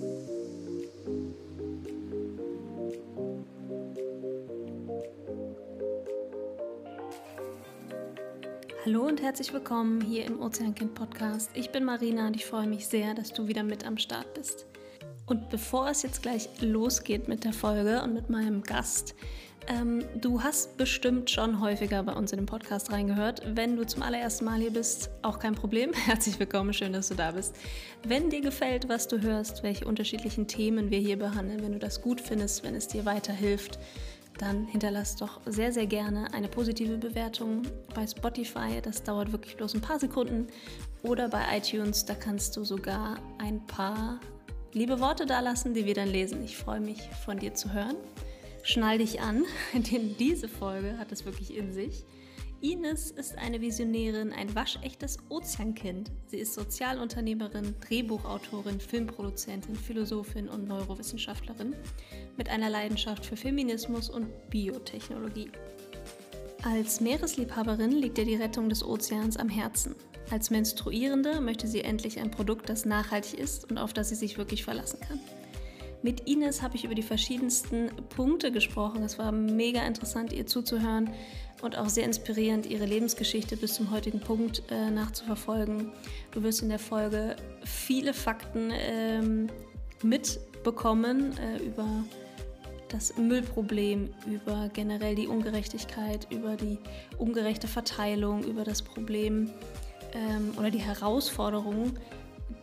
Hallo und herzlich willkommen hier im Ozeankind Podcast. Ich bin Marina und ich freue mich sehr, dass du wieder mit am Start bist. Und bevor es jetzt gleich losgeht mit der Folge und mit meinem Gast, ähm, du hast bestimmt schon häufiger bei uns in den Podcast reingehört. Wenn du zum allerersten Mal hier bist, auch kein Problem. Herzlich willkommen, schön, dass du da bist. Wenn dir gefällt, was du hörst, welche unterschiedlichen Themen wir hier behandeln, wenn du das gut findest, wenn es dir weiterhilft, dann hinterlass doch sehr, sehr gerne eine positive Bewertung bei Spotify. Das dauert wirklich bloß ein paar Sekunden. Oder bei iTunes, da kannst du sogar ein paar liebe Worte dalassen, die wir dann lesen. Ich freue mich, von dir zu hören. Schnall dich an, denn diese Folge hat es wirklich in sich. Ines ist eine Visionärin, ein waschechtes Ozeankind. Sie ist Sozialunternehmerin, Drehbuchautorin, Filmproduzentin, Philosophin und Neurowissenschaftlerin mit einer Leidenschaft für Feminismus und Biotechnologie. Als Meeresliebhaberin liegt ihr die Rettung des Ozeans am Herzen. Als Menstruierende möchte sie endlich ein Produkt, das nachhaltig ist und auf das sie sich wirklich verlassen kann. Mit Ines habe ich über die verschiedensten Punkte gesprochen. Es war mega interessant, ihr zuzuhören und auch sehr inspirierend, ihre Lebensgeschichte bis zum heutigen Punkt äh, nachzuverfolgen. Du wirst in der Folge viele Fakten ähm, mitbekommen äh, über das Müllproblem, über generell die Ungerechtigkeit, über die ungerechte Verteilung, über das Problem ähm, oder die Herausforderungen,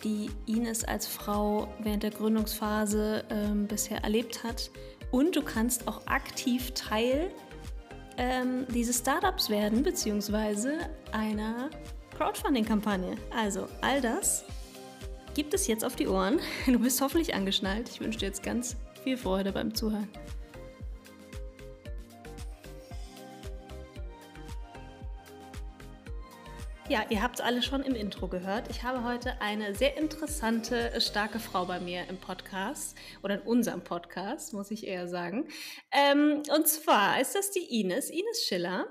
die Ines als Frau während der Gründungsphase ähm, bisher erlebt hat. Und du kannst auch aktiv Teil ähm, dieses Startups werden, beziehungsweise einer Crowdfunding-Kampagne. Also all das gibt es jetzt auf die Ohren. Du bist hoffentlich angeschnallt. Ich wünsche dir jetzt ganz viel Freude beim Zuhören. Ja, ihr habt es alle schon im Intro gehört. Ich habe heute eine sehr interessante, starke Frau bei mir im Podcast oder in unserem Podcast, muss ich eher sagen. Ähm, und zwar ist das die Ines, Ines Schiller.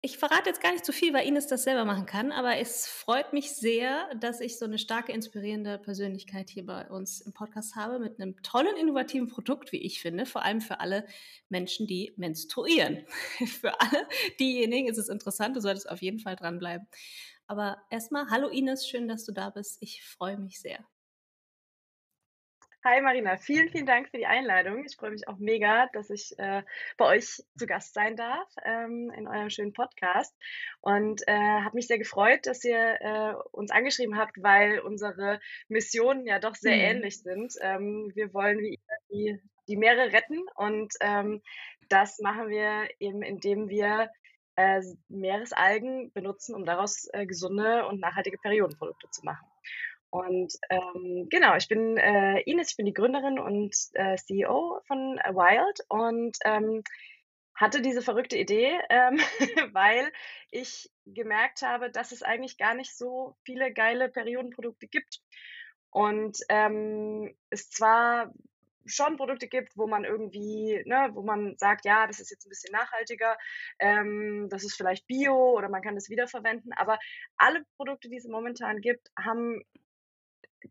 Ich verrate jetzt gar nicht zu viel, weil Ines das selber machen kann, aber es freut mich sehr, dass ich so eine starke, inspirierende Persönlichkeit hier bei uns im Podcast habe mit einem tollen, innovativen Produkt, wie ich finde, vor allem für alle Menschen, die menstruieren. für alle diejenigen ist es interessant, du solltest auf jeden Fall dranbleiben. Aber erstmal, hallo Ines, schön, dass du da bist. Ich freue mich sehr. Hi Marina, vielen, vielen Dank für die Einladung. Ich freue mich auch mega, dass ich äh, bei euch zu Gast sein darf ähm, in eurem schönen Podcast und äh, habe mich sehr gefreut, dass ihr äh, uns angeschrieben habt, weil unsere Missionen ja doch sehr mhm. ähnlich sind. Ähm, wir wollen wie die, die Meere retten und ähm, das machen wir eben, indem wir äh, Meeresalgen benutzen, um daraus äh, gesunde und nachhaltige Periodenprodukte zu machen. Und ähm, genau, ich bin äh, Ines, ich bin die Gründerin und äh, CEO von äh, Wild und ähm, hatte diese verrückte Idee, ähm, weil ich gemerkt habe, dass es eigentlich gar nicht so viele geile Periodenprodukte gibt. Und ähm, es zwar schon Produkte gibt, wo man irgendwie, ne, wo man sagt, ja, das ist jetzt ein bisschen nachhaltiger, ähm, das ist vielleicht Bio oder man kann das wiederverwenden, aber alle Produkte, die es momentan gibt, haben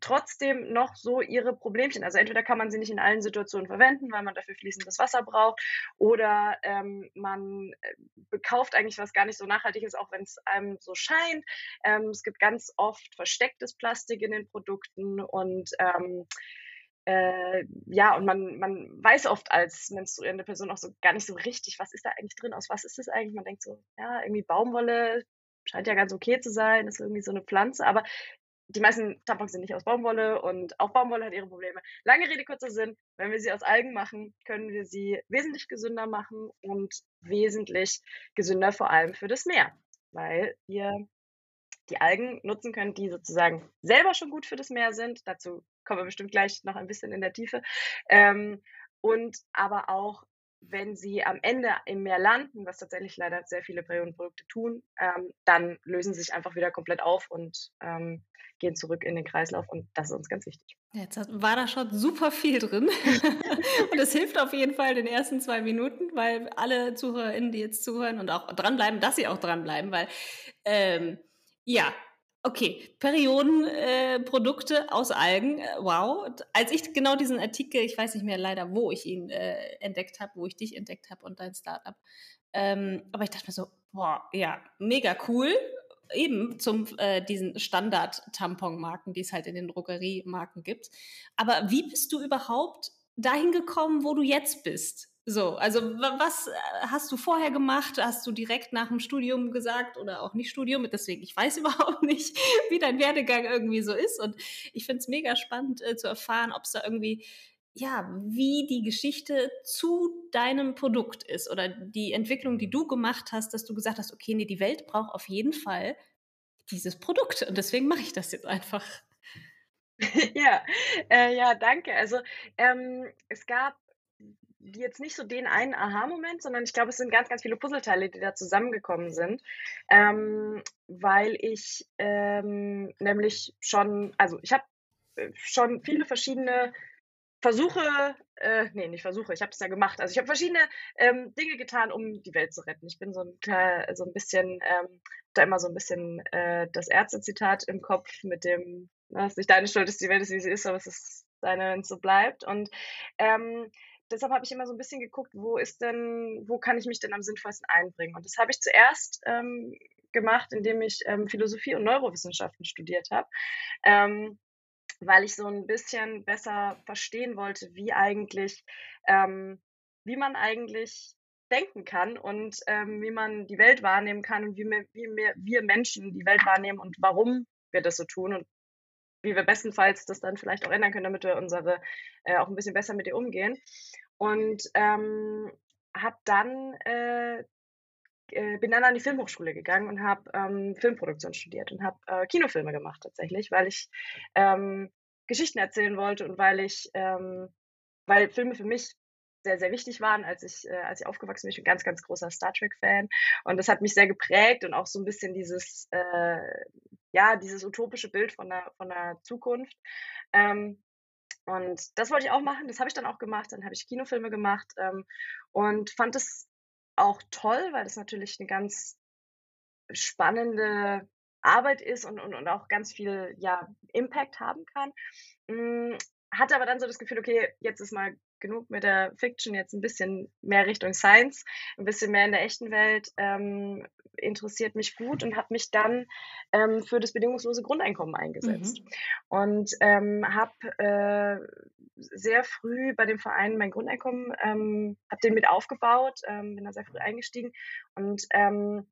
trotzdem noch so ihre Problemchen. Also entweder kann man sie nicht in allen Situationen verwenden, weil man dafür fließendes Wasser braucht, oder ähm, man äh, kauft eigentlich was gar nicht so nachhaltig ist, auch wenn es einem so scheint. Ähm, es gibt ganz oft verstecktes Plastik in den Produkten und ähm, äh, ja, und man, man weiß oft als menstruierende Person auch so gar nicht so richtig, was ist da eigentlich drin, aus was ist das eigentlich? Man denkt so, ja, irgendwie Baumwolle, scheint ja ganz okay zu sein, ist irgendwie so eine Pflanze, aber die meisten Tampons sind nicht aus Baumwolle und auch Baumwolle hat ihre Probleme. Lange Rede, kurzer Sinn. Wenn wir sie aus Algen machen, können wir sie wesentlich gesünder machen und wesentlich gesünder vor allem für das Meer, weil wir die Algen nutzen können, die sozusagen selber schon gut für das Meer sind. Dazu kommen wir bestimmt gleich noch ein bisschen in der Tiefe. Ähm, und aber auch wenn sie am Ende im Meer landen, was tatsächlich leider sehr viele Periodenprodukte tun, ähm, dann lösen sie sich einfach wieder komplett auf und ähm, gehen zurück in den Kreislauf und das ist uns ganz wichtig. Jetzt war da schon super viel drin und es hilft auf jeden Fall den ersten zwei Minuten, weil alle ZuhörerInnen, die jetzt zuhören und auch dranbleiben, dass sie auch dranbleiben, weil ähm, ja, Okay, Periodenprodukte äh, aus Algen, äh, wow. Als ich genau diesen Artikel, ich weiß nicht mehr leider, wo ich ihn äh, entdeckt habe, wo ich dich entdeckt habe und dein Startup, ähm, aber ich dachte mir so, boah, ja, mega cool. Eben zum äh, diesen Standard-Tampon-Marken, die es halt in den Drogeriemarken gibt. Aber wie bist du überhaupt dahin gekommen, wo du jetzt bist? So, also was äh, hast du vorher gemacht? Hast du direkt nach dem Studium gesagt oder auch nicht Studium? Deswegen, ich weiß überhaupt nicht, wie dein Werdegang irgendwie so ist. Und ich finde es mega spannend äh, zu erfahren, ob es da irgendwie, ja, wie die Geschichte zu deinem Produkt ist oder die Entwicklung, die du gemacht hast, dass du gesagt hast, okay, nee, die Welt braucht auf jeden Fall dieses Produkt. Und deswegen mache ich das jetzt einfach. ja, äh, ja, danke. Also ähm, es gab jetzt nicht so den einen Aha-Moment, sondern ich glaube, es sind ganz, ganz viele Puzzleteile, die da zusammengekommen sind, ähm, weil ich ähm, nämlich schon, also ich habe äh, schon viele verschiedene Versuche, äh, nee, nicht Versuche, ich habe es ja gemacht. Also ich habe verschiedene ähm, Dinge getan, um die Welt zu retten. Ich bin so ein, so ein bisschen, ähm, da immer so ein bisschen äh, das Ärzte-Zitat im Kopf mit dem, na, ist nicht deine Schuld, dass die Welt ist, wie sie ist, aber es ist deine, wenn es so bleibt. Und ähm, deshalb habe ich immer so ein bisschen geguckt, wo ist denn, wo kann ich mich denn am sinnvollsten einbringen? Und das habe ich zuerst ähm, gemacht, indem ich ähm, Philosophie und Neurowissenschaften studiert habe. Ähm, weil ich so ein bisschen besser verstehen wollte, wie eigentlich, ähm, wie man eigentlich denken kann und ähm, wie man die Welt wahrnehmen kann und wie, wir, wie wir, Menschen die Welt wahrnehmen und warum wir das so tun und wie wir bestenfalls das dann vielleicht auch ändern können, damit wir unsere äh, auch ein bisschen besser mit ihr umgehen. Und ähm, habe dann äh, äh, bin dann an die Filmhochschule gegangen und habe ähm, Filmproduktion studiert und habe äh, Kinofilme gemacht tatsächlich, weil ich ähm, Geschichten erzählen wollte und weil ich, ähm, weil Filme für mich sehr, sehr wichtig waren, als ich, äh, als ich aufgewachsen bin. Ich bin ein ganz, ganz großer Star Trek-Fan und das hat mich sehr geprägt und auch so ein bisschen dieses, äh, ja, dieses utopische Bild von der, von der Zukunft. Ähm, und das wollte ich auch machen, das habe ich dann auch gemacht. Dann habe ich Kinofilme gemacht ähm, und fand es auch toll, weil das natürlich eine ganz spannende Arbeit ist und, und, und auch ganz viel ja, Impact haben kann. Hm, hatte aber dann so das Gefühl, okay, jetzt ist mal genug mit der Fiction, jetzt ein bisschen mehr Richtung Science, ein bisschen mehr in der echten Welt, ähm, interessiert mich gut und habe mich dann ähm, für das bedingungslose Grundeinkommen eingesetzt. Mhm. Und ähm, habe äh, sehr früh bei dem Verein mein Grundeinkommen, ähm, habe den mit aufgebaut, ähm, bin da sehr früh eingestiegen und ähm,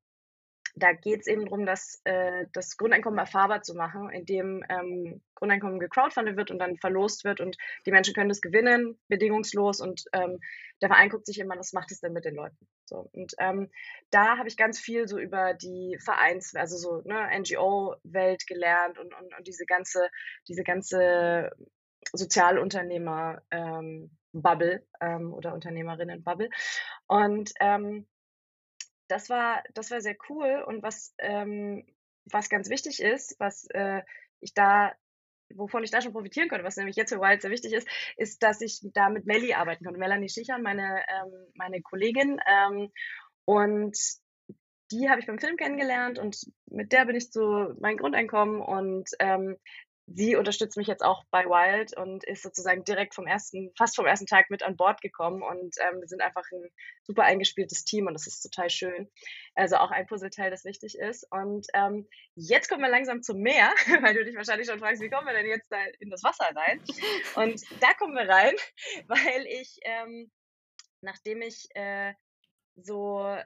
da geht es eben darum, dass äh, das Grundeinkommen erfahrbar zu machen, indem ähm, Grundeinkommen gecrowdfundet wird und dann verlost wird und die Menschen können das gewinnen, bedingungslos und ähm, der Verein guckt sich immer, was macht es denn mit den Leuten. So, und ähm, da habe ich ganz viel so über die Vereins-, also so ne, NGO-Welt gelernt und, und, und diese ganze, diese ganze Sozialunternehmer-Bubble ähm, ähm, oder Unternehmerinnen-Bubble. Und ähm, das war, das war sehr cool. Und was, ähm, was ganz wichtig ist, was äh, ich da, wovon ich da schon profitieren konnte, was nämlich jetzt für Wild sehr wichtig ist, ist, dass ich da mit Melly arbeiten konnte. Melanie Schichern, meine, ähm, meine Kollegin. Ähm, und die habe ich beim Film kennengelernt und mit der bin ich zu meinem Grundeinkommen und ähm, sie unterstützt mich jetzt auch bei Wild und ist sozusagen direkt vom ersten, fast vom ersten Tag mit an Bord gekommen und ähm, wir sind einfach ein super eingespieltes Team und das ist total schön. Also auch ein Puzzleteil, das wichtig ist. Und ähm, jetzt kommen wir langsam zum Meer, weil du dich wahrscheinlich schon fragst, wie kommen wir denn jetzt da in das Wasser rein? Und da kommen wir rein, weil ich, ähm, nachdem ich äh, so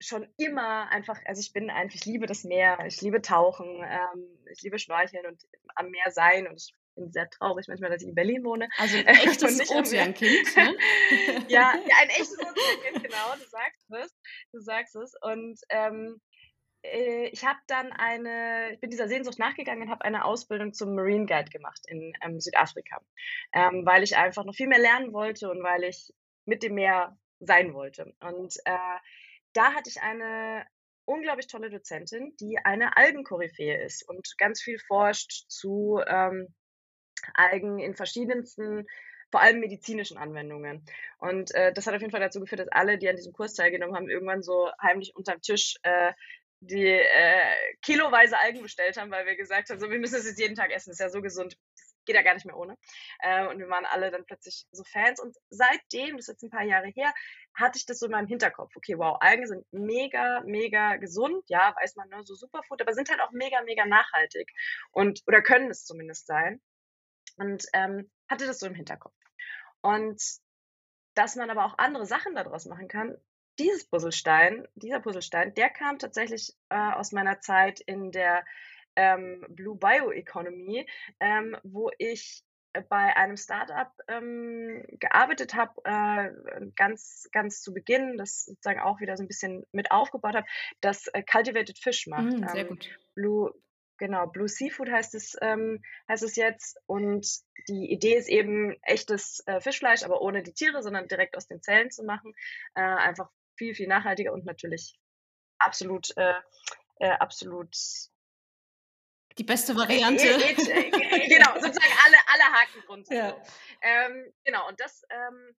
schon immer einfach, also ich bin einfach, ich liebe das Meer, ich liebe Tauchen, ähm, ich liebe Schnorcheln und am Meer sein und ich bin sehr traurig manchmal, dass ich in Berlin wohne. Also ein echtes Ozeankind, ne? ja, ja, ein echtes Ozeankind, genau, du sagst es, du sagst es und ähm, äh, ich habe dann eine, ich bin dieser Sehnsucht nachgegangen und habe eine Ausbildung zum Marine Guide gemacht in ähm, Südafrika, ähm, weil ich einfach noch viel mehr lernen wollte und weil ich mit dem Meer sein wollte. Und äh, da hatte ich eine unglaublich tolle Dozentin, die eine Algenkoryphäe ist und ganz viel forscht zu ähm, Algen in verschiedensten, vor allem medizinischen Anwendungen. Und äh, das hat auf jeden Fall dazu geführt, dass alle, die an diesem Kurs teilgenommen haben, irgendwann so heimlich unterm Tisch äh, die äh, kiloweise Algen bestellt haben, weil wir gesagt haben, so, wir müssen es jetzt jeden Tag essen, ist ja so gesund, das geht ja gar nicht mehr ohne. Äh, und wir waren alle dann plötzlich so Fans. Und seitdem, das ist jetzt ein paar Jahre her, hatte ich das so in meinem Hinterkopf. Okay, wow, Algen sind mega, mega gesund, ja, weiß man, ne, so Superfood, aber sind halt auch mega, mega nachhaltig und oder können es zumindest sein. Und ähm, hatte das so im Hinterkopf. Und dass man aber auch andere Sachen daraus machen kann, dieses Puzzlestein, dieser Puzzlestein, der kam tatsächlich äh, aus meiner Zeit in der ähm, Blue Bioeconomy, ähm, wo ich bei einem Startup ähm, gearbeitet habe, äh, ganz, ganz zu Beginn, das sozusagen auch wieder so ein bisschen mit aufgebaut habe, das äh, Cultivated Fish macht. Mm, sehr gut. Blue, genau, Blue Seafood heißt es, ähm, heißt es jetzt. Und die Idee ist eben echtes äh, Fischfleisch, aber ohne die Tiere, sondern direkt aus den Zellen zu machen. Äh, einfach viel, viel nachhaltiger und natürlich absolut, äh, äh, absolut die beste Variante. genau, sozusagen alle, alle Haken runter. Ja. Ähm, genau, und das, ähm,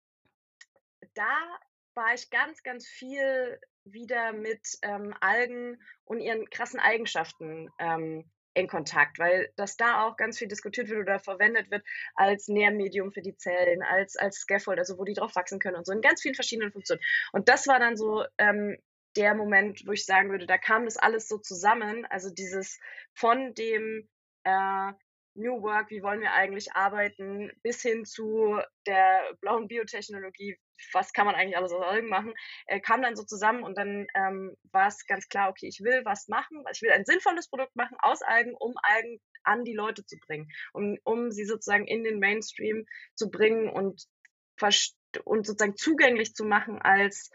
da war ich ganz, ganz viel wieder mit ähm, Algen und ihren krassen Eigenschaften ähm, in Kontakt, weil das da auch ganz viel diskutiert wird oder verwendet wird als Nährmedium für die Zellen, als, als Scaffold, also wo die drauf wachsen können und so in ganz vielen verschiedenen Funktionen. Und das war dann so ähm, der Moment, wo ich sagen würde, da kam das alles so zusammen, also dieses von dem äh, New Work, wie wollen wir eigentlich arbeiten, bis hin zu der blauen Biotechnologie, was kann man eigentlich alles aus Algen machen, äh, kam dann so zusammen und dann ähm, war es ganz klar, okay, ich will was machen, ich will ein sinnvolles Produkt machen aus Algen, um Algen an die Leute zu bringen, um, um sie sozusagen in den Mainstream zu bringen und, und sozusagen zugänglich zu machen als,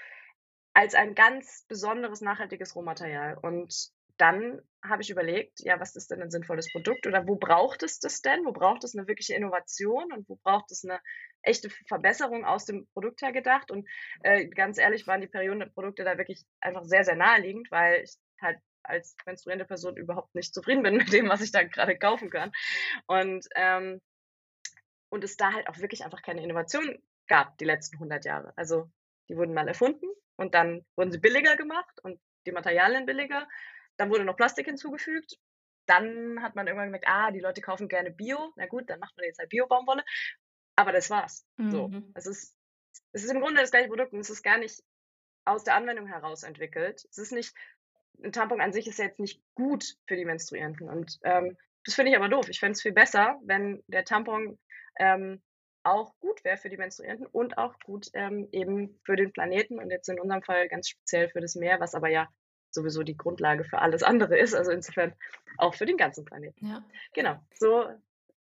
als ein ganz besonderes nachhaltiges Rohmaterial. Und dann habe ich überlegt, ja, was ist denn ein sinnvolles Produkt oder wo braucht es das denn? Wo braucht es eine wirkliche Innovation und wo braucht es eine echte Verbesserung aus dem Produkt her gedacht? Und äh, ganz ehrlich waren die Periodenprodukte da wirklich einfach sehr, sehr naheliegend, weil ich halt als menstruierende Person überhaupt nicht zufrieden bin mit dem, was ich da gerade kaufen kann. Und, ähm, und es da halt auch wirklich einfach keine Innovation gab die letzten 100 Jahre. Also die wurden mal erfunden und dann wurden sie billiger gemacht und die Materialien billiger dann wurde noch Plastik hinzugefügt. Dann hat man irgendwann gemerkt, ah, die Leute kaufen gerne Bio. Na gut, dann macht man jetzt halt Bio-Baumwolle. Aber das war's. Mhm. So. Es ist, es ist im Grunde das gleiche Produkt und es ist gar nicht aus der Anwendung heraus entwickelt. Es ist nicht, ein Tampon an sich ist ja jetzt nicht gut für die Menstruierenden. Und ähm, das finde ich aber doof. Ich fände es viel besser, wenn der Tampon ähm, auch gut wäre für die Menstruierenden und auch gut ähm, eben für den Planeten und jetzt in unserem Fall ganz speziell für das Meer, was aber ja sowieso die Grundlage für alles andere ist. Also insofern auch für den ganzen Planeten. Ja. Genau. So,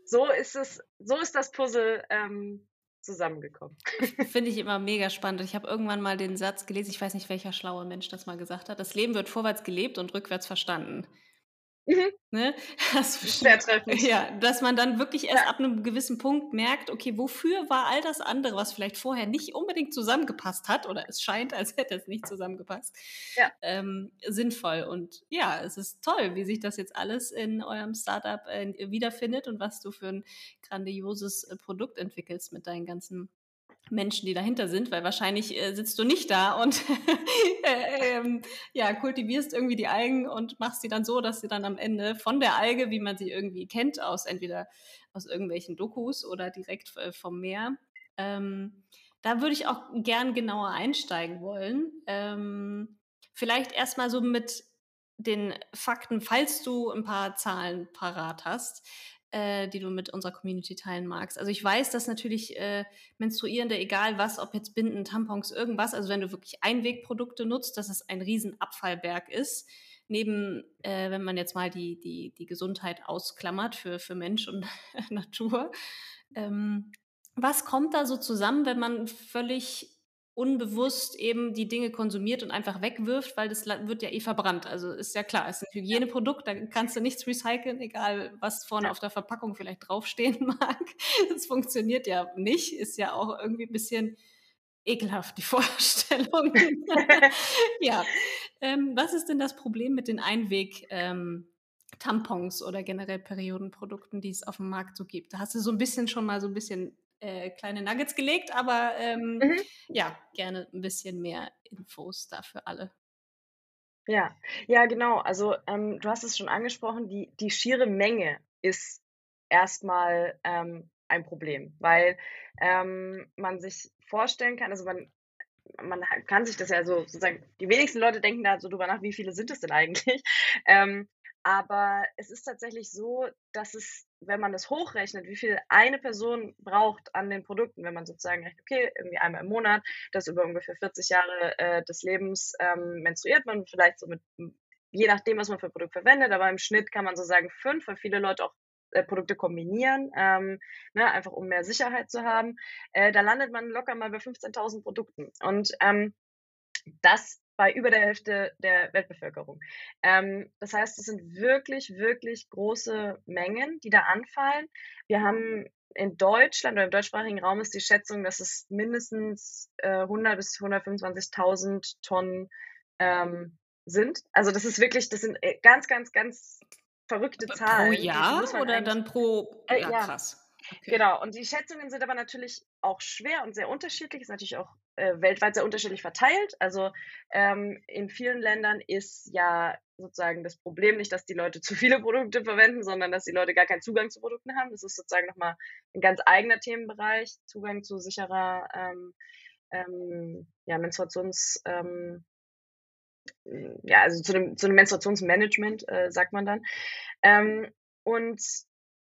so ist es, so ist das Puzzle ähm, zusammengekommen. Finde ich immer mega spannend. Ich habe irgendwann mal den Satz gelesen, ich weiß nicht, welcher schlaue Mensch das mal gesagt hat. Das Leben wird vorwärts gelebt und rückwärts verstanden. Mhm. Ne? Das Sehr treffend. Ja, dass man dann wirklich erst ja. ab einem gewissen Punkt merkt, okay, wofür war all das andere, was vielleicht vorher nicht unbedingt zusammengepasst hat, oder es scheint, als hätte es nicht zusammengepasst, ja. ähm, sinnvoll. Und ja, es ist toll, wie sich das jetzt alles in eurem Startup äh, wiederfindet und was du für ein grandioses äh, Produkt entwickelst mit deinen ganzen Menschen, die dahinter sind, weil wahrscheinlich äh, sitzt du nicht da und äh, ähm, ja, kultivierst irgendwie die Algen und machst sie dann so, dass sie dann am Ende von der Alge, wie man sie irgendwie kennt, aus entweder aus irgendwelchen Dokus oder direkt äh, vom Meer. Ähm, da würde ich auch gern genauer einsteigen wollen. Ähm, vielleicht erstmal so mit den Fakten, falls du ein paar Zahlen parat hast äh, die du mit unserer Community teilen magst. Also ich weiß, dass natürlich äh, Menstruierende, egal was, ob jetzt Binden, Tampons, irgendwas, also wenn du wirklich Einwegprodukte nutzt, dass es ein riesen Abfallberg ist. Neben, äh, wenn man jetzt mal die, die, die Gesundheit ausklammert für, für Mensch und Natur. Ähm, was kommt da so zusammen, wenn man völlig unbewusst eben die Dinge konsumiert und einfach wegwirft, weil das wird ja eh verbrannt. Also ist ja klar, es ist ein Hygieneprodukt, da kannst du nichts recyceln, egal was vorne auf der Verpackung vielleicht draufstehen mag. Das funktioniert ja nicht, ist ja auch irgendwie ein bisschen ekelhaft, die Vorstellung. ja. Ähm, was ist denn das Problem mit den Einweg- ähm, Tampons oder generell Periodenprodukten, die es auf dem Markt so gibt. Da hast du so ein bisschen schon mal so ein bisschen äh, kleine Nuggets gelegt, aber ähm, mhm. ja, gerne ein bisschen mehr Infos da für alle. Ja, ja, genau. Also ähm, du hast es schon angesprochen, die, die schiere Menge ist erstmal ähm, ein Problem, weil ähm, man sich vorstellen kann, also man, man kann sich das ja so sozusagen, die wenigsten Leute denken da so drüber nach, wie viele sind es denn eigentlich? Ähm, aber es ist tatsächlich so, dass es, wenn man das hochrechnet, wie viel eine Person braucht an den Produkten, wenn man sozusagen rechnet, okay, irgendwie einmal im Monat, das über ungefähr 40 Jahre äh, des Lebens ähm, menstruiert man vielleicht so mit, je nachdem, was man für ein Produkt verwendet, aber im Schnitt kann man so sagen fünf, weil viele Leute auch äh, Produkte kombinieren, ähm, ne, einfach um mehr Sicherheit zu haben. Äh, da landet man locker mal bei 15.000 Produkten. Und ähm, das bei über der Hälfte der Weltbevölkerung. Ähm, das heißt, es sind wirklich, wirklich große Mengen, die da anfallen. Wir haben in Deutschland oder im deutschsprachigen Raum ist die Schätzung, dass es mindestens äh, 100 bis 125.000 Tonnen ähm, sind. Also das ist wirklich, das sind äh, ganz, ganz, ganz verrückte Zahlen. Pro Jahr oder dann pro äh, ja, krass. Okay. Genau, und die Schätzungen sind aber natürlich auch schwer und sehr unterschiedlich, ist natürlich auch äh, weltweit sehr unterschiedlich verteilt. Also ähm, in vielen Ländern ist ja sozusagen das Problem nicht, dass die Leute zu viele Produkte verwenden, sondern dass die Leute gar keinen Zugang zu Produkten haben. Das ist sozusagen nochmal ein ganz eigener Themenbereich, Zugang zu sicherer ähm, ähm, ja, Menstruations, ähm, ja, also zu dem, zu dem Menstruationsmanagement, äh, sagt man dann. Ähm, und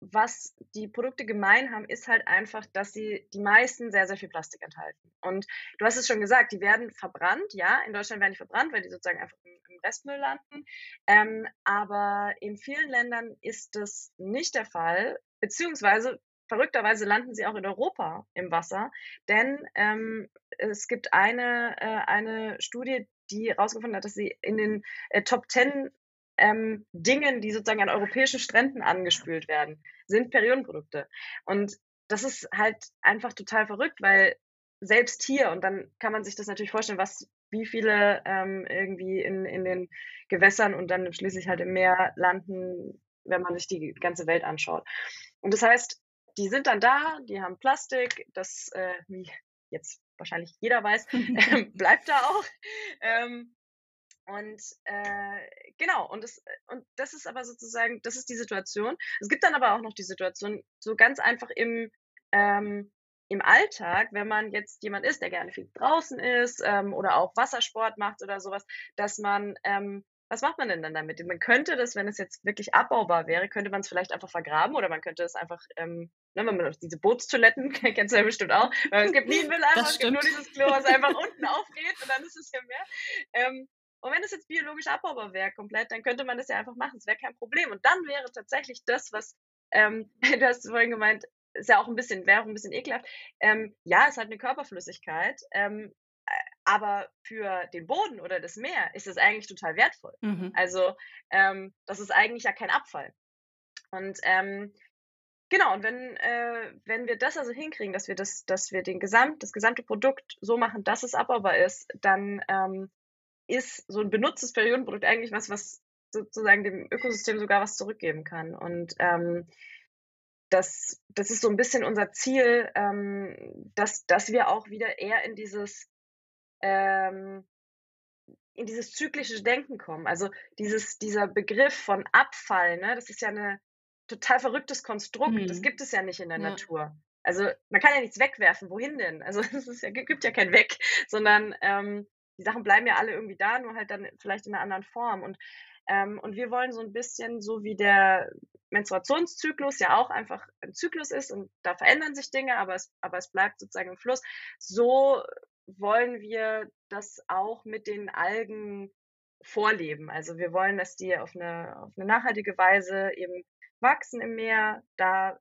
was die Produkte gemein haben, ist halt einfach, dass sie die meisten sehr, sehr viel Plastik enthalten. Und du hast es schon gesagt, die werden verbrannt, ja, in Deutschland werden die verbrannt, weil die sozusagen einfach im, Restmüll landen. Ähm, aber in vielen Ländern ist das nicht der Fall, beziehungsweise verrückterweise landen sie auch in Europa im Wasser, denn ähm, es gibt eine, äh, eine Studie, die herausgefunden hat, dass sie in den äh, Top 10 ähm, Dingen, die sozusagen an europäischen Stränden angespült werden, sind Periodenprodukte. Und das ist halt einfach total verrückt, weil selbst hier, und dann kann man sich das natürlich vorstellen, was, wie viele ähm, irgendwie in, in den Gewässern und dann schließlich halt im Meer landen, wenn man sich die ganze Welt anschaut. Und das heißt, die sind dann da, die haben Plastik, das, äh, wie jetzt wahrscheinlich jeder weiß, bleibt da auch. Ähm, und äh, genau, und das, und das ist aber sozusagen, das ist die Situation. Es gibt dann aber auch noch die Situation, so ganz einfach im, ähm, im Alltag, wenn man jetzt jemand ist, der gerne viel draußen ist ähm, oder auch Wassersport macht oder sowas, dass man, ähm, was macht man denn dann damit? Man könnte das, wenn es jetzt wirklich abbaubar wäre, könnte man es vielleicht einfach vergraben oder man könnte es einfach, ähm, ne, wenn man diese Bootstoiletten, kennst du ja bestimmt auch, weil es gibt nie einen Mülleimer, es gibt nur dieses Klo, was einfach unten aufgeht und dann ist es ja mehr. Ähm, und wenn es jetzt biologisch abbaubar wäre komplett, dann könnte man das ja einfach machen. Es wäre kein Problem. Und dann wäre tatsächlich das, was, ähm, du hast vorhin gemeint, ist ja auch ein bisschen, wäre auch ein bisschen ekelhaft. Ähm, ja, es hat eine Körperflüssigkeit, ähm, äh, aber für den Boden oder das Meer ist es eigentlich total wertvoll. Mhm. Also ähm, das ist eigentlich ja kein Abfall. Und ähm, genau, und wenn, äh, wenn wir das also hinkriegen, dass wir das, dass wir den Gesamt, das gesamte Produkt so machen, dass es abbaubar ist, dann ähm, ist so ein benutztes Periodenprodukt eigentlich was, was sozusagen dem Ökosystem sogar was zurückgeben kann. Und ähm, das, das ist so ein bisschen unser Ziel, ähm, dass, dass wir auch wieder eher in dieses, ähm, in dieses zyklische Denken kommen. Also dieses, dieser Begriff von Abfall, ne, das ist ja ein total verrücktes Konstrukt. Mhm. Das gibt es ja nicht in der ja. Natur. Also man kann ja nichts wegwerfen. Wohin denn? Also es ja, gibt ja kein Weg, sondern ähm, die Sachen bleiben ja alle irgendwie da, nur halt dann vielleicht in einer anderen Form. Und, ähm, und wir wollen so ein bisschen, so wie der Menstruationszyklus ja auch einfach ein Zyklus ist und da verändern sich Dinge, aber es, aber es bleibt sozusagen im Fluss, so wollen wir das auch mit den Algen vorleben. Also wir wollen, dass die auf eine, auf eine nachhaltige Weise eben wachsen im Meer, da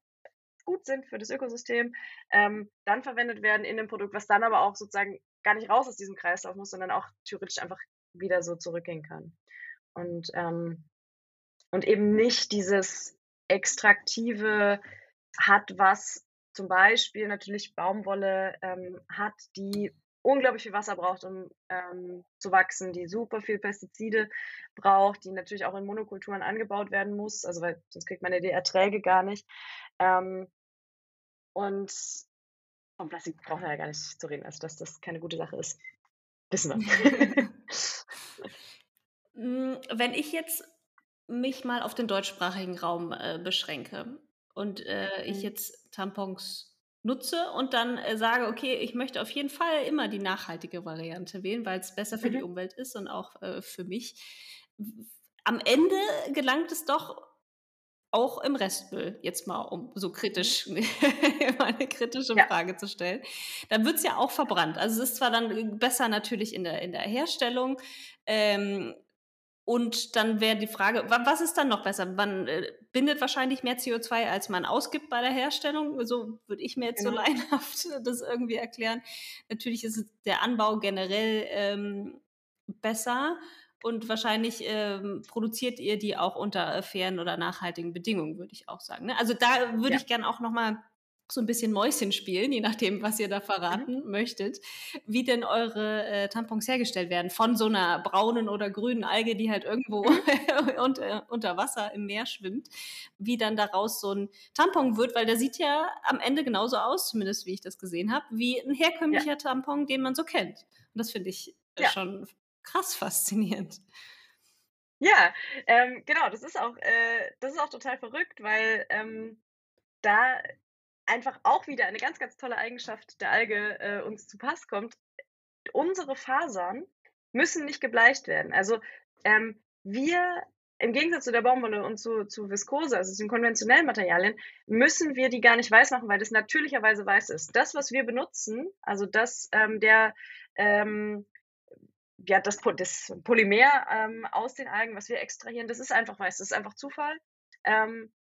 gut sind für das Ökosystem, ähm, dann verwendet werden in dem Produkt, was dann aber auch sozusagen gar nicht raus aus diesem Kreislauf muss, sondern auch theoretisch einfach wieder so zurückgehen kann. Und, ähm, und eben nicht dieses Extraktive hat, was zum Beispiel natürlich Baumwolle ähm, hat, die unglaublich viel Wasser braucht, um ähm, zu wachsen, die super viel Pestizide braucht, die natürlich auch in Monokulturen angebaut werden muss, also weil sonst kriegt man ja die Erträge gar nicht. Ähm, und vom Plastik brauchen wir ja gar nicht zu reden, also dass das keine gute Sache ist. Wissen wir. hm, wenn ich jetzt mich mal auf den deutschsprachigen Raum äh, beschränke und äh, ich mhm. jetzt Tampons nutze und dann äh, sage, okay, ich möchte auf jeden Fall immer die nachhaltige Variante wählen, weil es besser für mhm. die Umwelt ist und auch äh, für mich. Am Ende gelangt es doch auch im Restmüll, jetzt mal um so kritisch mhm. eine kritische ja. Frage zu stellen, dann wird es ja auch verbrannt. Also es ist zwar dann besser natürlich in der, in der Herstellung, ähm, und dann wäre die Frage, was ist dann noch besser? Man äh, bindet wahrscheinlich mehr CO2, als man ausgibt bei der Herstellung. So würde ich mir jetzt genau. so leinhaft das irgendwie erklären. Natürlich ist der Anbau generell ähm, besser und wahrscheinlich ähm, produziert ihr die auch unter fairen oder nachhaltigen Bedingungen, würde ich auch sagen. Ne? Also da würde ja. ich gerne auch nochmal so ein bisschen Mäuschen spielen, je nachdem, was ihr da verraten mhm. möchtet, wie denn eure äh, Tampons hergestellt werden. Von so einer braunen oder grünen Alge, die halt irgendwo mhm. unter, unter Wasser im Meer schwimmt, wie dann daraus so ein Tampon wird, weil der sieht ja am Ende genauso aus, zumindest wie ich das gesehen habe, wie ein herkömmlicher ja. Tampon, den man so kennt. Und das finde ich äh, ja. schon krass faszinierend. Ja, ähm, genau, das ist auch, äh, das ist auch total verrückt, weil ähm, da einfach auch wieder eine ganz, ganz tolle Eigenschaft der Alge äh, uns zu Pass kommt. Unsere Fasern müssen nicht gebleicht werden. Also ähm, wir im Gegensatz zu der Baumwolle und zu, zu Viskose, also den konventionellen Materialien, müssen wir die gar nicht weiß machen, weil das natürlicherweise weiß ist. Das, was wir benutzen, also das, ähm, der, ähm, ja, das, das Polymer ähm, aus den Algen, was wir extrahieren, das ist einfach weiß, das ist einfach Zufall. Ähm,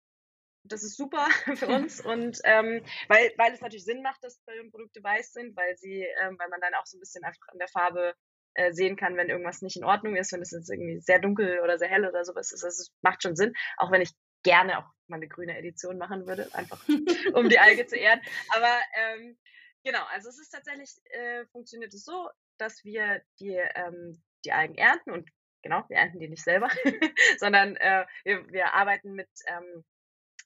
das ist super für uns und ähm, weil, weil es natürlich Sinn macht, dass Produkte weiß sind, weil sie, ähm, weil man dann auch so ein bisschen einfach an der Farbe äh, sehen kann, wenn irgendwas nicht in Ordnung ist, wenn es jetzt irgendwie sehr dunkel oder sehr hell oder sowas ist. Also es macht schon Sinn, auch wenn ich gerne auch mal eine grüne Edition machen würde, einfach um die Alge zu ehren. Aber ähm, genau, also es ist tatsächlich, äh, funktioniert es so, dass wir die, ähm, die Algen ernten und genau, wir ernten die nicht selber, sondern äh, wir, wir arbeiten mit ähm,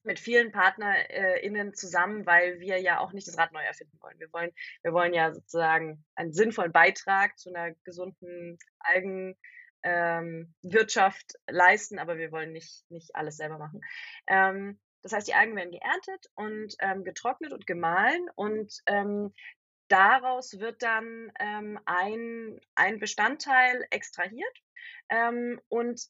mit vielen PartnerInnen zusammen, weil wir ja auch nicht das Rad neu erfinden wollen. Wir wollen, wir wollen ja sozusagen einen sinnvollen Beitrag zu einer gesunden Algenwirtschaft ähm, leisten, aber wir wollen nicht, nicht alles selber machen. Ähm, das heißt, die Algen werden geerntet und ähm, getrocknet und gemahlen und daraus wird dann ähm, ein, ein Bestandteil extrahiert ähm, und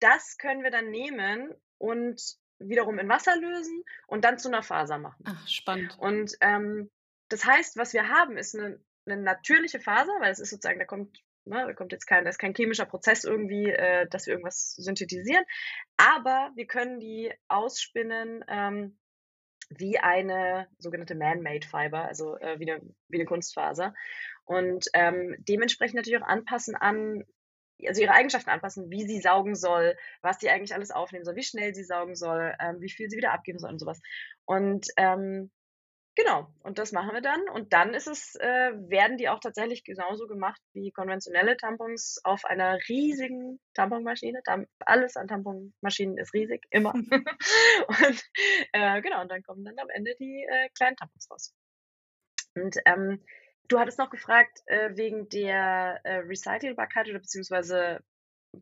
das können wir dann nehmen und wiederum in Wasser lösen und dann zu einer Faser machen. Ach, spannend. Und ähm, das heißt, was wir haben, ist eine, eine natürliche Faser, weil es ist sozusagen, da kommt, ne, da kommt jetzt kein, da ist kein chemischer Prozess irgendwie, äh, dass wir irgendwas synthetisieren, aber wir können die ausspinnen ähm, wie eine sogenannte Man-Made Fiber, also äh, wie, eine, wie eine Kunstfaser. Und ähm, dementsprechend natürlich auch anpassen an also ihre Eigenschaften anpassen, wie sie saugen soll, was sie eigentlich alles aufnehmen soll, wie schnell sie saugen soll, ähm, wie viel sie wieder abgeben soll und sowas. Und ähm, genau, und das machen wir dann. Und dann ist es, äh, werden die auch tatsächlich genauso gemacht wie konventionelle Tampons auf einer riesigen Tamponmaschine. Tam alles an Tamponmaschinen ist riesig, immer. und äh, genau, und dann kommen dann am Ende die äh, kleinen Tampons raus. Und ähm, Du hattest noch gefragt äh, wegen der äh, Recycelbarkeit oder beziehungsweise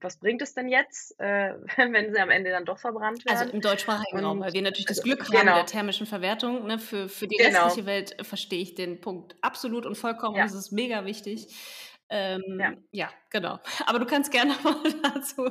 was bringt es denn jetzt, äh, wenn sie am Ende dann doch verbrannt also werden? Also im deutschsprachigen Raum, weil wir natürlich das also, Glück genau. haben der thermischen Verwertung. Ne? Für, für die genau. restliche Welt verstehe ich den Punkt absolut und vollkommen. Ja. Das ist mega wichtig. Ähm, ja. ja. genau. Aber du kannst gerne mal dazu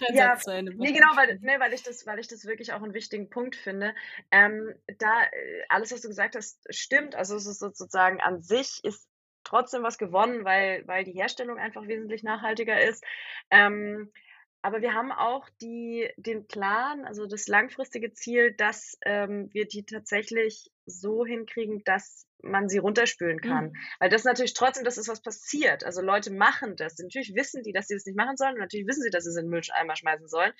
deinen ja, Satz zu Ende Nee, genau, weil, nee, weil, ich das, weil ich das wirklich auch einen wichtigen Punkt finde. Ähm, da äh, alles, was du gesagt hast, stimmt. Also es ist sozusagen an sich ist trotzdem was gewonnen, weil, weil die Herstellung einfach wesentlich nachhaltiger ist. Ähm, aber wir haben auch die, den Plan, also das langfristige Ziel, dass ähm, wir die tatsächlich so hinkriegen, dass man sie runterspülen kann. Mhm. Weil das natürlich trotzdem, das ist was passiert. Also Leute machen das. Natürlich wissen die, dass sie das nicht machen sollen. Und natürlich wissen sie, dass sie es in den Mülleimer schmeißen sollen.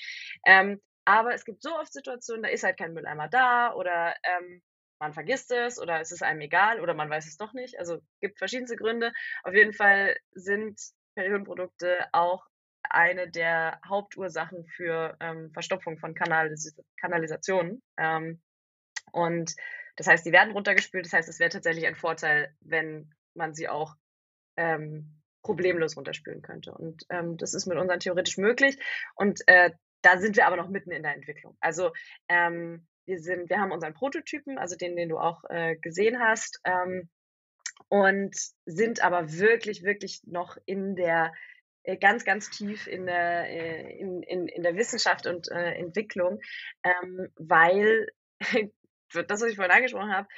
Ähm, aber es gibt so oft Situationen, da ist halt kein Mülleimer da oder ähm, man vergisst es oder es ist einem egal oder man weiß es doch nicht. Also gibt verschiedenste Gründe. Auf jeden Fall sind Periodenprodukte auch eine der Hauptursachen für ähm, Verstopfung von Kanalis Kanalisationen. Ähm, und das heißt, die werden runtergespült. Das heißt, es wäre tatsächlich ein Vorteil, wenn man sie auch ähm, problemlos runterspülen könnte. Und ähm, das ist mit unseren theoretisch möglich. Und äh, da sind wir aber noch mitten in der Entwicklung. Also ähm, wir sind, wir haben unseren Prototypen, also den, den du auch äh, gesehen hast, ähm, und sind aber wirklich, wirklich noch in der äh, ganz, ganz tief in der, äh, in, in, in der Wissenschaft und äh, Entwicklung, ähm, weil das, was ich vorhin angesprochen habe,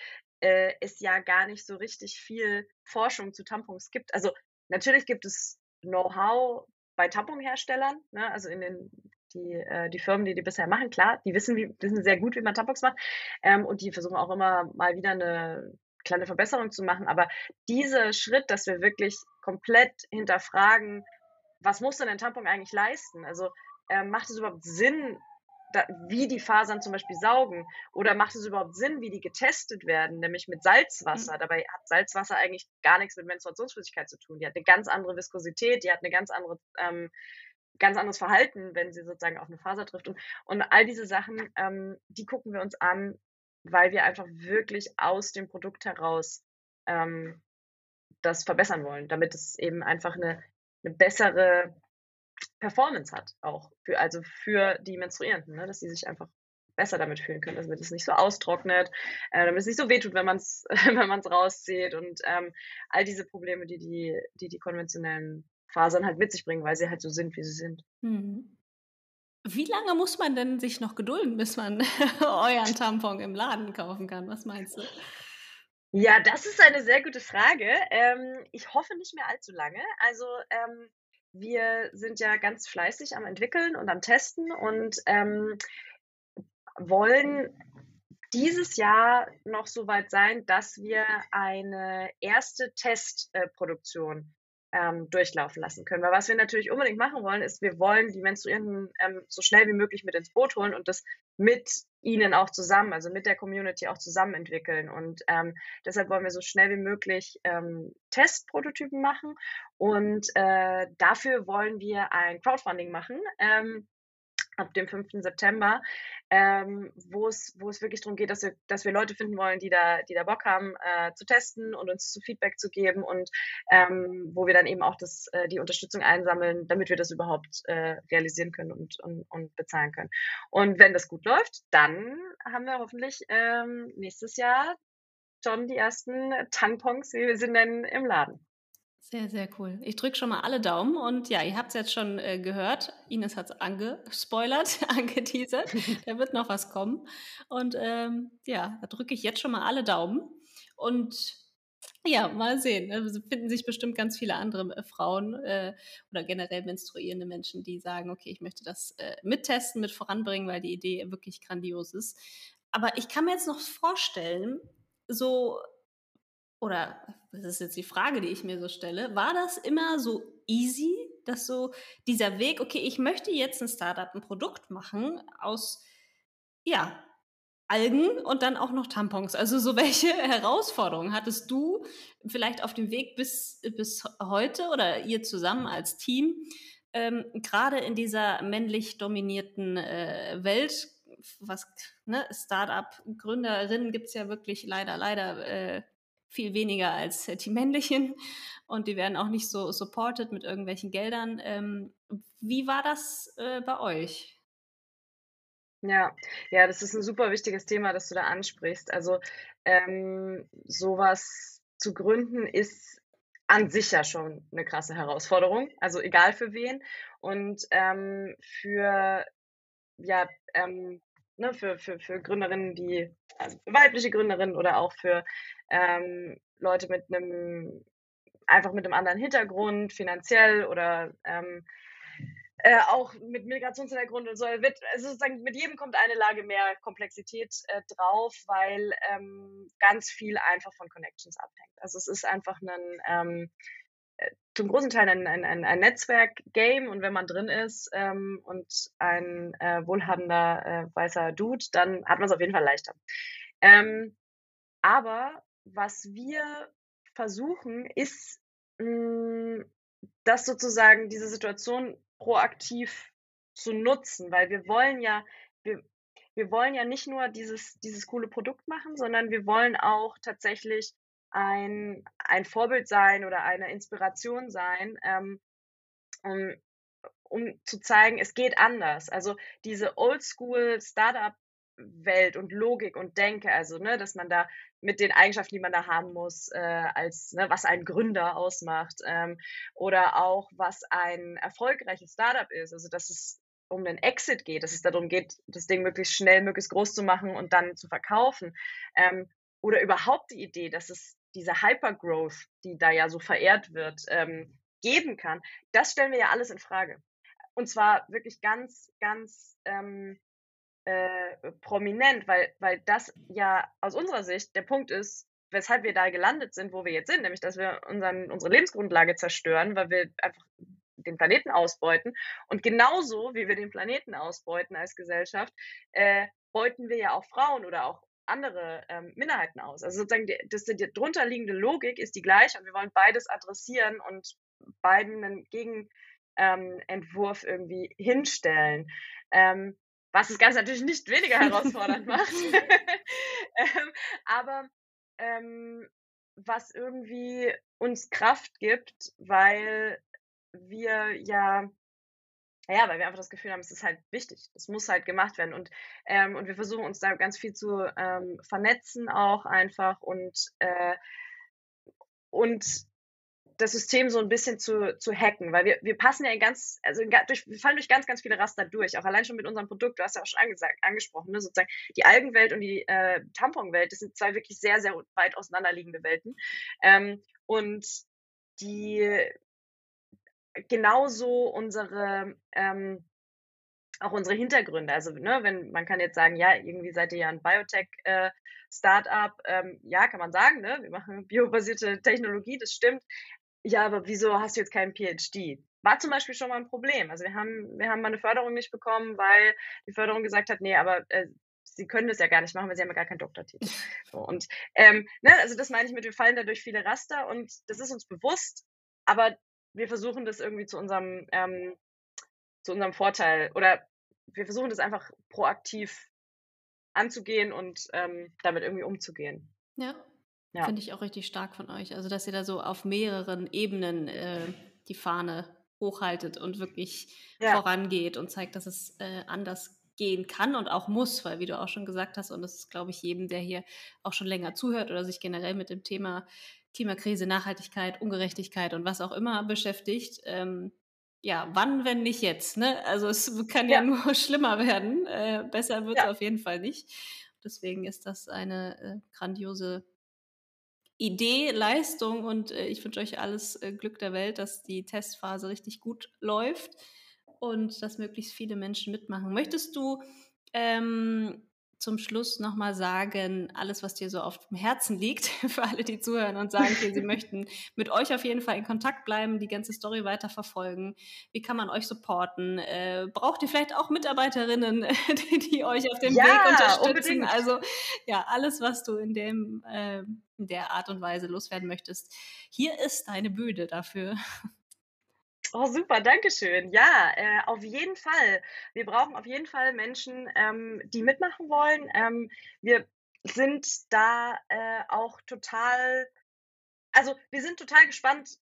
es ja gar nicht so richtig viel Forschung zu Tampons gibt. Also natürlich gibt es Know-how bei Tamponherstellern, ne? also in den die, äh, die Firmen, die die bisher machen, klar, die wissen, wie, wissen sehr gut, wie man Tampons macht ähm, und die versuchen auch immer mal wieder eine kleine Verbesserung zu machen. Aber dieser Schritt, dass wir wirklich komplett hinterfragen, was muss denn ein Tampon eigentlich leisten? Also äh, macht es überhaupt Sinn, da, wie die Fasern zum Beispiel saugen? Oder macht es überhaupt Sinn, wie die getestet werden, nämlich mit Salzwasser? Mhm. Dabei hat Salzwasser eigentlich gar nichts mit Menstruationsflüssigkeit zu tun. Die hat eine ganz andere Viskosität, die hat eine ganz andere, ähm, ganz anderes Verhalten, wenn sie sozusagen auf eine Faser trifft. Und, und all diese Sachen, ähm, die gucken wir uns an, weil wir einfach wirklich aus dem Produkt heraus ähm, das verbessern wollen, damit es eben einfach eine, eine bessere Performance hat, auch für, also für die Menstruierenden, ne? dass sie sich einfach besser damit fühlen können, damit es nicht so austrocknet, äh, damit es nicht so wehtut, wenn man es wenn rauszieht und ähm, all diese Probleme, die die, die die konventionellen Fasern halt mit sich bringen, weil sie halt so sind, wie sie sind. Mhm. Wie lange muss man denn sich noch gedulden, bis man euren Tampon im Laden kaufen kann? Was meinst du? Ja, das ist eine sehr gute Frage. Ähm, ich hoffe nicht mehr allzu lange. Also ähm, wir sind ja ganz fleißig am entwickeln und am testen und ähm, wollen dieses Jahr noch so weit sein, dass wir eine erste Testproduktion ähm, durchlaufen lassen können. Weil was wir natürlich unbedingt machen wollen, ist, wir wollen die Menstruierenden ähm, so schnell wie möglich mit ins Boot holen und das mit ihnen auch zusammen, also mit der Community auch zusammen entwickeln. Und ähm, deshalb wollen wir so schnell wie möglich ähm, Testprototypen machen. Und äh, dafür wollen wir ein Crowdfunding machen. Ähm, ab dem 5. September, ähm, wo es wirklich darum geht, dass wir dass wir Leute finden wollen, die da die da Bock haben äh, zu testen und uns zu Feedback zu geben und ähm, wo wir dann eben auch das äh, die Unterstützung einsammeln, damit wir das überhaupt äh, realisieren können und, und und bezahlen können. Und wenn das gut läuft, dann haben wir hoffentlich ähm, nächstes Jahr schon die ersten Tampons, wie wir sie nennen, im Laden. Sehr, sehr cool. Ich drücke schon mal alle Daumen und ja, ihr habt es jetzt schon äh, gehört. Ines hat es angespoilert, angeteasert. da wird noch was kommen. Und ähm, ja, da drücke ich jetzt schon mal alle Daumen. Und ja, mal sehen. Es also, finden sich bestimmt ganz viele andere äh, Frauen äh, oder generell menstruierende Menschen, die sagen, okay, ich möchte das äh, mittesten, mit voranbringen, weil die Idee wirklich grandios ist. Aber ich kann mir jetzt noch vorstellen, so oder das ist jetzt die Frage, die ich mir so stelle, war das immer so easy, dass so dieser Weg, okay, ich möchte jetzt ein Startup, ein Produkt machen aus, ja, Algen und dann auch noch Tampons. Also so welche Herausforderungen hattest du vielleicht auf dem Weg bis, bis heute oder ihr zusammen als Team, ähm, gerade in dieser männlich dominierten äh, Welt, was ne, Startup-Gründerinnen gibt es ja wirklich leider, leider äh, viel weniger als die männlichen und die werden auch nicht so supported mit irgendwelchen Geldern. Ähm, wie war das äh, bei euch? Ja, ja, das ist ein super wichtiges Thema, das du da ansprichst. Also ähm, sowas zu gründen ist an sich ja schon eine krasse Herausforderung, also egal für wen. Und ähm, für ja, ähm, ne, für, für, für Gründerinnen, die, also für weibliche Gründerinnen oder auch für ähm, Leute mit einem, einfach mit einem anderen Hintergrund, finanziell oder ähm, äh, auch mit Migrationshintergrund und so. Wird, also sozusagen mit jedem kommt eine Lage mehr Komplexität äh, drauf, weil ähm, ganz viel einfach von Connections abhängt. Also es ist einfach ein ähm, äh, zum großen Teil ein, ein, ein, ein Netzwerk-Game und wenn man drin ist ähm, und ein äh, wohlhabender äh, weißer Dude, dann hat man es auf jeden Fall leichter. Ähm, aber was wir versuchen, ist, mh, hm, das sozusagen, diese Situation proaktiv zu nutzen, weil wir wollen ja, wir, wir wollen ja nicht nur dieses, dieses coole Produkt machen, sondern wir wollen auch tatsächlich ein, ein Vorbild sein oder eine Inspiration sein, ähm, um, um zu zeigen, es geht anders. Also diese Oldschool Startup Welt und Logik und Denke, also ne, dass man da mit den Eigenschaften, die man da haben muss, äh, als ne, was ein Gründer ausmacht ähm, oder auch was ein erfolgreiches Startup ist, also dass es um den Exit geht, dass es darum geht, das Ding möglichst schnell, möglichst groß zu machen und dann zu verkaufen ähm, oder überhaupt die Idee, dass es diese Hypergrowth, die da ja so verehrt wird, ähm, geben kann, das stellen wir ja alles in Frage. Und zwar wirklich ganz, ganz ähm, äh, prominent, weil, weil das ja aus unserer Sicht der Punkt ist, weshalb wir da gelandet sind, wo wir jetzt sind, nämlich dass wir unseren, unsere Lebensgrundlage zerstören, weil wir einfach den Planeten ausbeuten. Und genauso wie wir den Planeten ausbeuten als Gesellschaft, äh, beuten wir ja auch Frauen oder auch andere ähm, Minderheiten aus. Also sozusagen die, das, die drunter liegende Logik ist die gleiche und wir wollen beides adressieren und beiden einen Gegenentwurf ähm, irgendwie hinstellen. Ähm, was das Ganze natürlich nicht weniger herausfordernd macht. ähm, aber ähm, was irgendwie uns Kraft gibt, weil wir ja ja, weil wir einfach das Gefühl haben, es ist halt wichtig, es muss halt gemacht werden. Und ähm, und wir versuchen uns da ganz viel zu ähm, vernetzen auch einfach und äh, und das System so ein bisschen zu, zu hacken, weil wir, wir passen ja in ganz, also in, durch, wir fallen durch ganz, ganz viele Raster durch, auch allein schon mit unserem Produkt, du hast ja auch schon angesagt, angesprochen, ne, sozusagen die Algenwelt und die äh, Tamponwelt, das sind zwei wirklich sehr, sehr weit auseinanderliegende Welten. Ähm, und die genauso unsere ähm, auch unsere Hintergründe. Also, ne, wenn man kann jetzt sagen, ja, irgendwie seid ihr ja ein Biotech-Startup, äh, ähm, ja, kann man sagen, ne? Wir machen biobasierte Technologie, das stimmt. Ja, aber wieso hast du jetzt keinen PhD? War zum Beispiel schon mal ein Problem. Also wir haben, wir haben mal eine Förderung nicht bekommen, weil die Förderung gesagt hat, nee, aber äh, sie können das ja gar nicht machen, weil sie haben ja gar keinen Doktortitel. So, und ähm, ne, also das meine ich mit, wir fallen da durch viele Raster und das ist uns bewusst, aber wir versuchen das irgendwie zu unserem, ähm, zu unserem Vorteil oder wir versuchen das einfach proaktiv anzugehen und ähm, damit irgendwie umzugehen. Ja, ja. Finde ich auch richtig stark von euch. Also, dass ihr da so auf mehreren Ebenen äh, die Fahne hochhaltet und wirklich ja. vorangeht und zeigt, dass es äh, anders gehen kann und auch muss, weil wie du auch schon gesagt hast, und das ist, glaube ich, jedem, der hier auch schon länger zuhört oder sich generell mit dem Thema Klimakrise, Nachhaltigkeit, Ungerechtigkeit und was auch immer beschäftigt, ähm, ja, wann, wenn nicht jetzt? Ne? Also es kann ja, ja nur schlimmer werden. Äh, besser wird es ja. auf jeden Fall nicht. Deswegen ist das eine äh, grandiose Idee, Leistung und äh, ich wünsche euch alles äh, Glück der Welt, dass die Testphase richtig gut läuft und dass möglichst viele Menschen mitmachen. Möchtest du ähm, zum Schluss nochmal sagen, alles, was dir so auf dem Herzen liegt, für alle, die zuhören und sagen, okay, sie möchten mit euch auf jeden Fall in Kontakt bleiben, die ganze Story weiterverfolgen. Wie kann man euch supporten? Äh, braucht ihr vielleicht auch Mitarbeiterinnen, die, die euch auf dem ja, Weg unterstützen? Unbedingt. Also ja, alles, was du in dem äh, in der Art und Weise loswerden möchtest. Hier ist deine Bühne dafür. Oh, super, danke schön. Ja, äh, auf jeden Fall. Wir brauchen auf jeden Fall Menschen, ähm, die mitmachen wollen. Ähm, wir sind da äh, auch total, also wir sind total gespannt,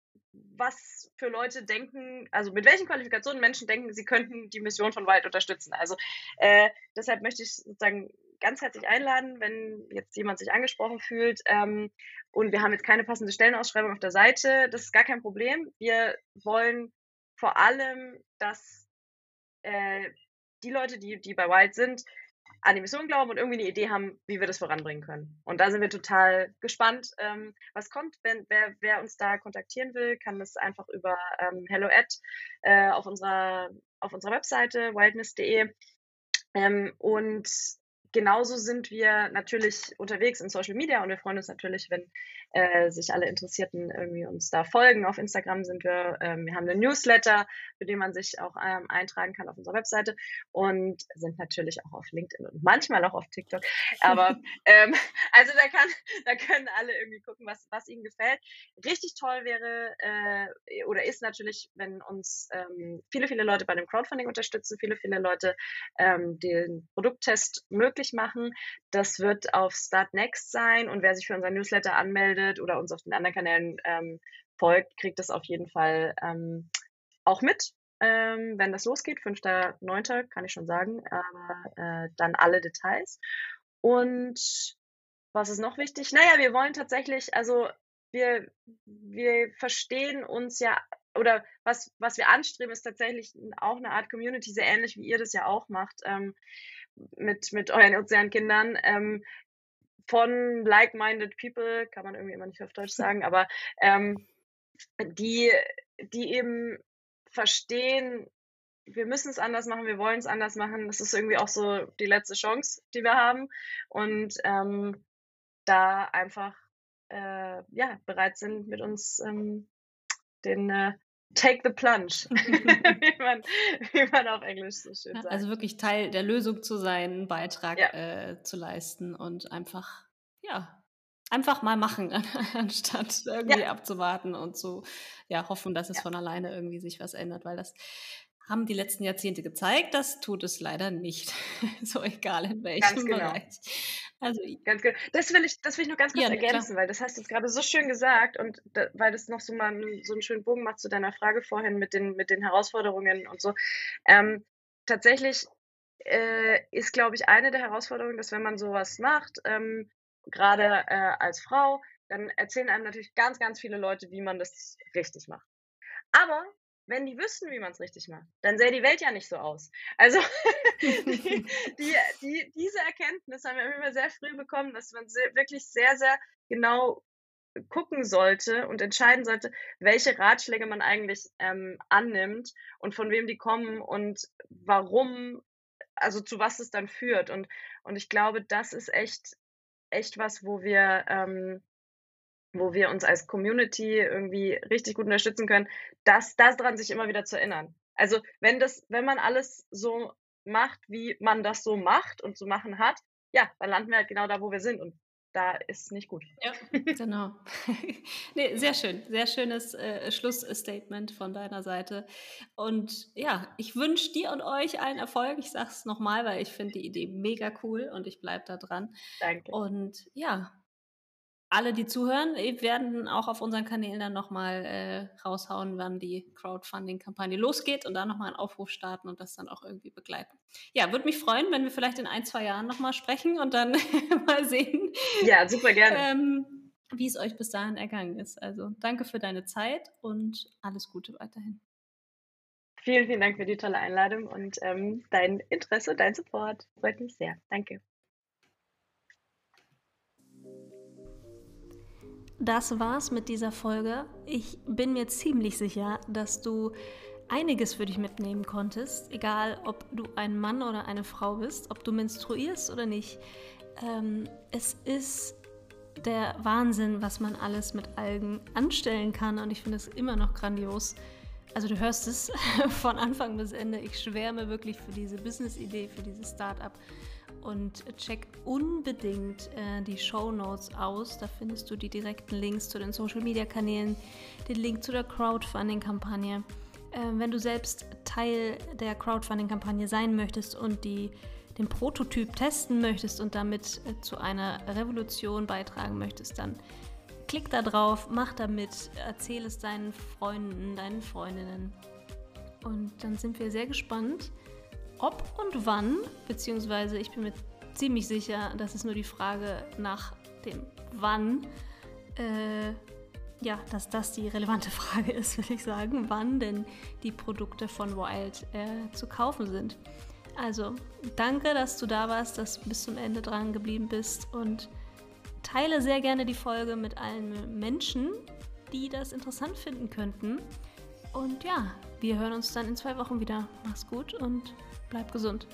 was für Leute denken, also mit welchen Qualifikationen Menschen denken, sie könnten die Mission von Wild unterstützen. Also äh, deshalb möchte ich sozusagen ganz herzlich einladen, wenn jetzt jemand sich angesprochen fühlt. Ähm, und wir haben jetzt keine passende Stellenausschreibung auf der Seite. Das ist gar kein Problem. Wir wollen vor allem, dass äh, die Leute, die, die bei Wild sind, an die Mission glauben und irgendwie eine Idee haben, wie wir das voranbringen können. Und da sind wir total gespannt, ähm, was kommt. Wenn, wer, wer uns da kontaktieren will, kann das einfach über ähm, hello at äh, auf, unserer, auf unserer Webseite wildness.de. Ähm, und genauso sind wir natürlich unterwegs in Social Media und wir freuen uns natürlich, wenn äh, sich alle Interessierten irgendwie uns da folgen. Auf Instagram sind wir, ähm, wir haben einen Newsletter, für den man sich auch ähm, eintragen kann auf unserer Webseite und sind natürlich auch auf LinkedIn und manchmal auch auf TikTok. Aber, ähm, Also da kann, da können alle irgendwie gucken, was, was ihnen gefällt. Richtig toll wäre äh, oder ist natürlich, wenn uns ähm, viele, viele Leute bei dem Crowdfunding unterstützen, viele, viele Leute ähm, den Produkttest möglich machen. Das wird auf Start Next sein und wer sich für unseren Newsletter anmeldet oder uns auf den anderen Kanälen ähm, folgt, kriegt das auf jeden Fall ähm, auch mit ähm, wenn das losgeht. 5.9. kann ich schon sagen, aber äh, dann alle Details. Und was ist noch wichtig? Naja, wir wollen tatsächlich, also wir, wir verstehen uns ja, oder was, was wir anstreben, ist tatsächlich auch eine Art Community, sehr ähnlich wie ihr das ja auch macht, ähm, mit, mit euren Ozeankindern. Ähm, von like-minded people, kann man irgendwie immer nicht auf Deutsch sagen, aber ähm, die, die eben verstehen, wir müssen es anders machen, wir wollen es anders machen. Das ist irgendwie auch so die letzte Chance, die wir haben. Und ähm, da einfach äh, ja, bereit sind, mit uns ähm, den äh, Take the Plunge, wie, man, wie man auf Englisch so schön sagt. Also wirklich Teil der Lösung zu sein, einen Beitrag ja. äh, zu leisten und einfach, ja, einfach mal machen, anstatt irgendwie ja. abzuwarten und zu ja, hoffen, dass es ja. von alleine irgendwie sich was ändert, weil das haben die letzten Jahrzehnte gezeigt, das tut es leider nicht. so egal in welchem genau. Bereich. Also, ganz. Das will ich, das will ich noch ganz kurz ja, ergänzen, klar. weil das hast du jetzt gerade so schön gesagt und da, weil das noch so mal so einen schönen Bogen macht zu deiner Frage vorhin mit den, mit den Herausforderungen und so. Ähm, tatsächlich äh, ist, glaube ich, eine der Herausforderungen, dass wenn man sowas macht, ähm, gerade äh, als Frau, dann erzählen einem natürlich ganz, ganz viele Leute, wie man das richtig macht. Aber wenn die wüssten, wie man es richtig macht, dann sähe die Welt ja nicht so aus. Also die, die, die, diese Erkenntnis haben wir immer sehr früh bekommen, dass man sehr, wirklich sehr, sehr genau gucken sollte und entscheiden sollte, welche Ratschläge man eigentlich ähm, annimmt und von wem die kommen und warum, also zu was es dann führt. Und, und ich glaube, das ist echt, echt was, wo wir ähm, wo wir uns als Community irgendwie richtig gut unterstützen können, das, das daran sich immer wieder zu erinnern. Also wenn das, wenn man alles so macht, wie man das so macht und zu so machen hat, ja, dann landen wir halt genau da, wo wir sind und da ist es nicht gut. Ja, genau. nee, sehr schön, sehr schönes äh, Schlussstatement von deiner Seite. Und ja, ich wünsche dir und euch allen Erfolg. Ich sage es nochmal, weil ich finde die Idee mega cool und ich bleibe da dran. Danke. Und ja, alle, die zuhören, werden auch auf unseren Kanälen dann nochmal äh, raushauen, wann die Crowdfunding-Kampagne losgeht und da nochmal einen Aufruf starten und das dann auch irgendwie begleiten. Ja, würde mich freuen, wenn wir vielleicht in ein, zwei Jahren nochmal sprechen und dann mal sehen. Ja, super gerne. Ähm, wie es euch bis dahin ergangen ist. Also danke für deine Zeit und alles Gute weiterhin. Vielen, vielen Dank für die tolle Einladung und ähm, dein Interesse, dein Support. Freut mich sehr. Danke. Das war's mit dieser Folge. Ich bin mir ziemlich sicher, dass du einiges für dich mitnehmen konntest, egal ob du ein Mann oder eine Frau bist, ob du menstruierst oder nicht. Ähm, es ist der Wahnsinn, was man alles mit Algen anstellen kann und ich finde es immer noch grandios. Also du hörst es von Anfang bis Ende. Ich schwärme wirklich für diese Business-Idee, für dieses Startup und check unbedingt äh, die Show Notes aus. Da findest du die direkten Links zu den Social Media Kanälen, den Link zu der Crowdfunding-Kampagne. Äh, wenn du selbst Teil der Crowdfunding-Kampagne sein möchtest und die, den Prototyp testen möchtest und damit äh, zu einer Revolution beitragen möchtest, dann klick da drauf, mach damit, erzähl es deinen Freunden, deinen Freundinnen. Und dann sind wir sehr gespannt, ob und wann, beziehungsweise ich bin mir ziemlich sicher, das ist nur die Frage nach dem Wann, äh, ja, dass das die relevante Frage ist, würde ich sagen, wann denn die Produkte von Wild äh, zu kaufen sind. Also, danke, dass du da warst, dass du bis zum Ende dran geblieben bist und teile sehr gerne die Folge mit allen Menschen, die das interessant finden könnten. Und ja, wir hören uns dann in zwei Wochen wieder. Mach's gut und Bleib gesund.